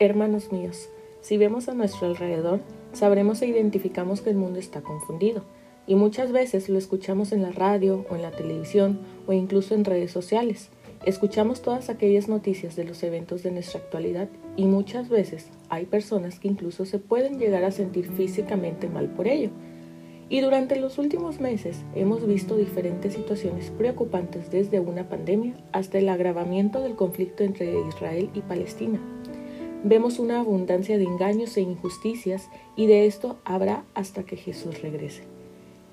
Hermanos míos, si vemos a nuestro alrededor, sabremos e identificamos que el mundo está confundido, y muchas veces lo escuchamos en la radio o en la televisión o incluso en redes sociales. Escuchamos todas aquellas noticias de los eventos de nuestra actualidad y muchas veces hay personas que incluso se pueden llegar a sentir físicamente mal por ello. Y durante los últimos meses hemos visto diferentes situaciones preocupantes desde una pandemia hasta el agravamiento del conflicto entre Israel y Palestina. Vemos una abundancia de engaños e injusticias y de esto habrá hasta que Jesús regrese.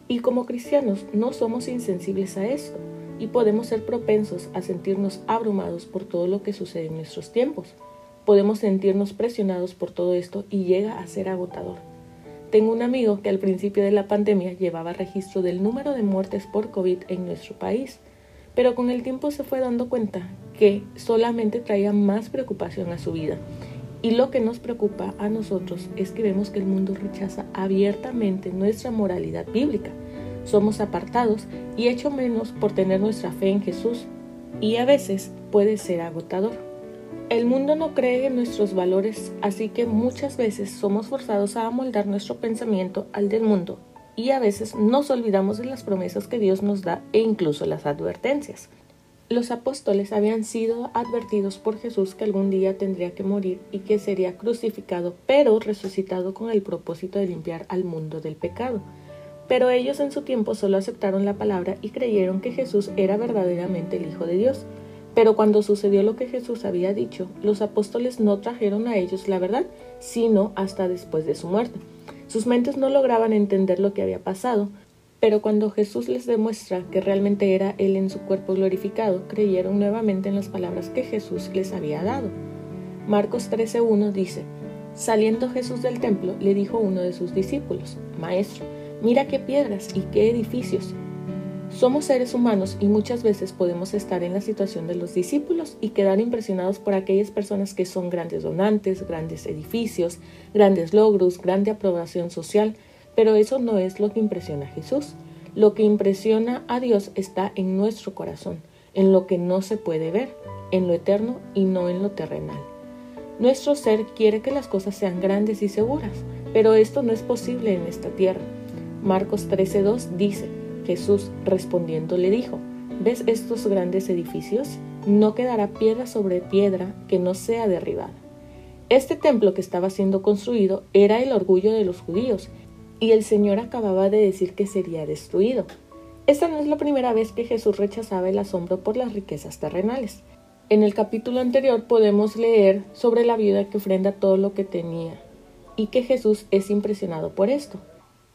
Y como cristianos no somos insensibles a esto y podemos ser propensos a sentirnos abrumados por todo lo que sucede en nuestros tiempos. Podemos sentirnos presionados por todo esto y llega a ser agotador. Tengo un amigo que al principio de la pandemia llevaba registro del número de muertes por COVID en nuestro país, pero con el tiempo se fue dando cuenta que solamente traía más preocupación a su vida. Y lo que nos preocupa a nosotros es que vemos que el mundo rechaza abiertamente nuestra moralidad bíblica somos apartados y hecho menos por tener nuestra fe en Jesús y a veces puede ser agotador. El mundo no cree en nuestros valores, así que muchas veces somos forzados a amoldar nuestro pensamiento al del mundo y a veces nos olvidamos de las promesas que Dios nos da e incluso las advertencias. Los apóstoles habían sido advertidos por Jesús que algún día tendría que morir y que sería crucificado, pero resucitado con el propósito de limpiar al mundo del pecado. Pero ellos en su tiempo solo aceptaron la palabra y creyeron que Jesús era verdaderamente el Hijo de Dios. Pero cuando sucedió lo que Jesús había dicho, los apóstoles no trajeron a ellos la verdad, sino hasta después de su muerte. Sus mentes no lograban entender lo que había pasado, pero cuando Jesús les demuestra que realmente era Él en su cuerpo glorificado, creyeron nuevamente en las palabras que Jesús les había dado. Marcos 13.1 dice, Saliendo Jesús del templo, le dijo uno de sus discípulos, Maestro, Mira qué piedras y qué edificios. Somos seres humanos y muchas veces podemos estar en la situación de los discípulos y quedar impresionados por aquellas personas que son grandes donantes, grandes edificios, grandes logros, grande aprobación social, pero eso no es lo que impresiona a Jesús. Lo que impresiona a Dios está en nuestro corazón, en lo que no se puede ver, en lo eterno y no en lo terrenal. Nuestro ser quiere que las cosas sean grandes y seguras, pero esto no es posible en esta tierra. Marcos 13:2 dice, Jesús respondiendo le dijo, ¿ves estos grandes edificios? No quedará piedra sobre piedra que no sea derribada. Este templo que estaba siendo construido era el orgullo de los judíos, y el Señor acababa de decir que sería destruido. Esta no es la primera vez que Jesús rechazaba el asombro por las riquezas terrenales. En el capítulo anterior podemos leer sobre la viuda que ofrenda todo lo que tenía y que Jesús es impresionado por esto.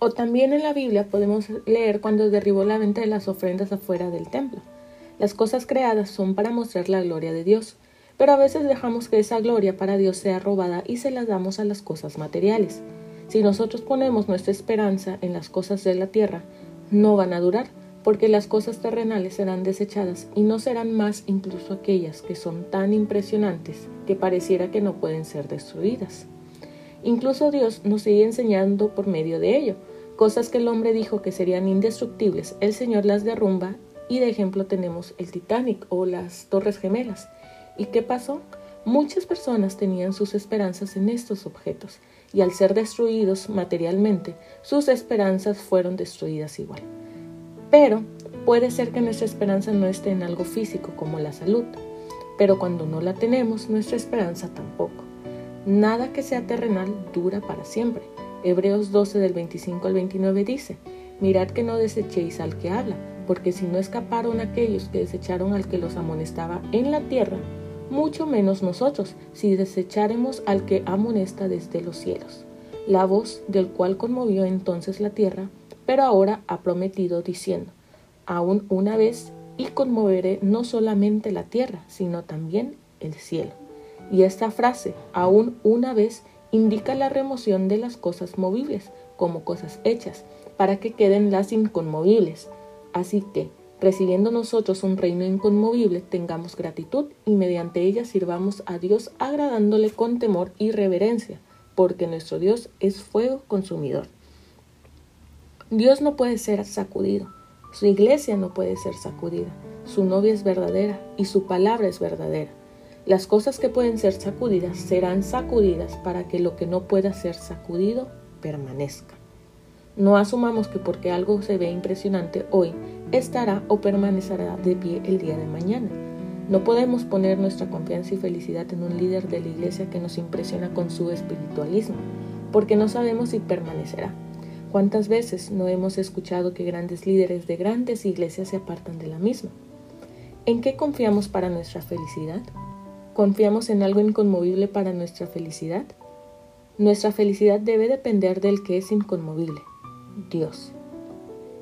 O también en la Biblia podemos leer cuando derribó la venta de las ofrendas afuera del templo. Las cosas creadas son para mostrar la gloria de Dios, pero a veces dejamos que esa gloria para Dios sea robada y se la damos a las cosas materiales. Si nosotros ponemos nuestra esperanza en las cosas de la tierra, no van a durar, porque las cosas terrenales serán desechadas y no serán más incluso aquellas que son tan impresionantes que pareciera que no pueden ser destruidas. Incluso Dios nos sigue enseñando por medio de ello. Cosas que el hombre dijo que serían indestructibles, el Señor las derrumba y de ejemplo tenemos el Titanic o las Torres Gemelas. ¿Y qué pasó? Muchas personas tenían sus esperanzas en estos objetos y al ser destruidos materialmente, sus esperanzas fueron destruidas igual. Pero puede ser que nuestra esperanza no esté en algo físico como la salud, pero cuando no la tenemos, nuestra esperanza tampoco. Nada que sea terrenal dura para siempre. Hebreos 12 del 25 al 29 dice, Mirad que no desechéis al que habla, porque si no escaparon aquellos que desecharon al que los amonestaba en la tierra, mucho menos nosotros, si desecháremos al que amonesta desde los cielos. La voz del cual conmovió entonces la tierra, pero ahora ha prometido diciendo, aún una vez y conmoveré no solamente la tierra, sino también el cielo. Y esta frase, aún una vez, indica la remoción de las cosas movibles como cosas hechas, para que queden las inconmovibles. Así que, recibiendo nosotros un reino inconmovible, tengamos gratitud y mediante ella sirvamos a Dios agradándole con temor y reverencia, porque nuestro Dios es fuego consumidor. Dios no puede ser sacudido, su iglesia no puede ser sacudida, su novia es verdadera y su palabra es verdadera. Las cosas que pueden ser sacudidas serán sacudidas para que lo que no pueda ser sacudido permanezca. No asumamos que porque algo se ve impresionante hoy, estará o permanecerá de pie el día de mañana. No podemos poner nuestra confianza y felicidad en un líder de la iglesia que nos impresiona con su espiritualismo, porque no sabemos si permanecerá. ¿Cuántas veces no hemos escuchado que grandes líderes de grandes iglesias se apartan de la misma? ¿En qué confiamos para nuestra felicidad? ¿Confiamos en algo inconmovible para nuestra felicidad? Nuestra felicidad debe depender del que es inconmovible, Dios.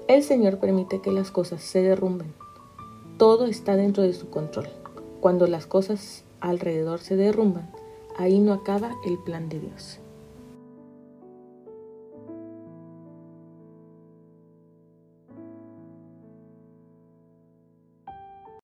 El Señor permite que las cosas se derrumben. Todo está dentro de su control. Cuando las cosas alrededor se derrumban, ahí no acaba el plan de Dios.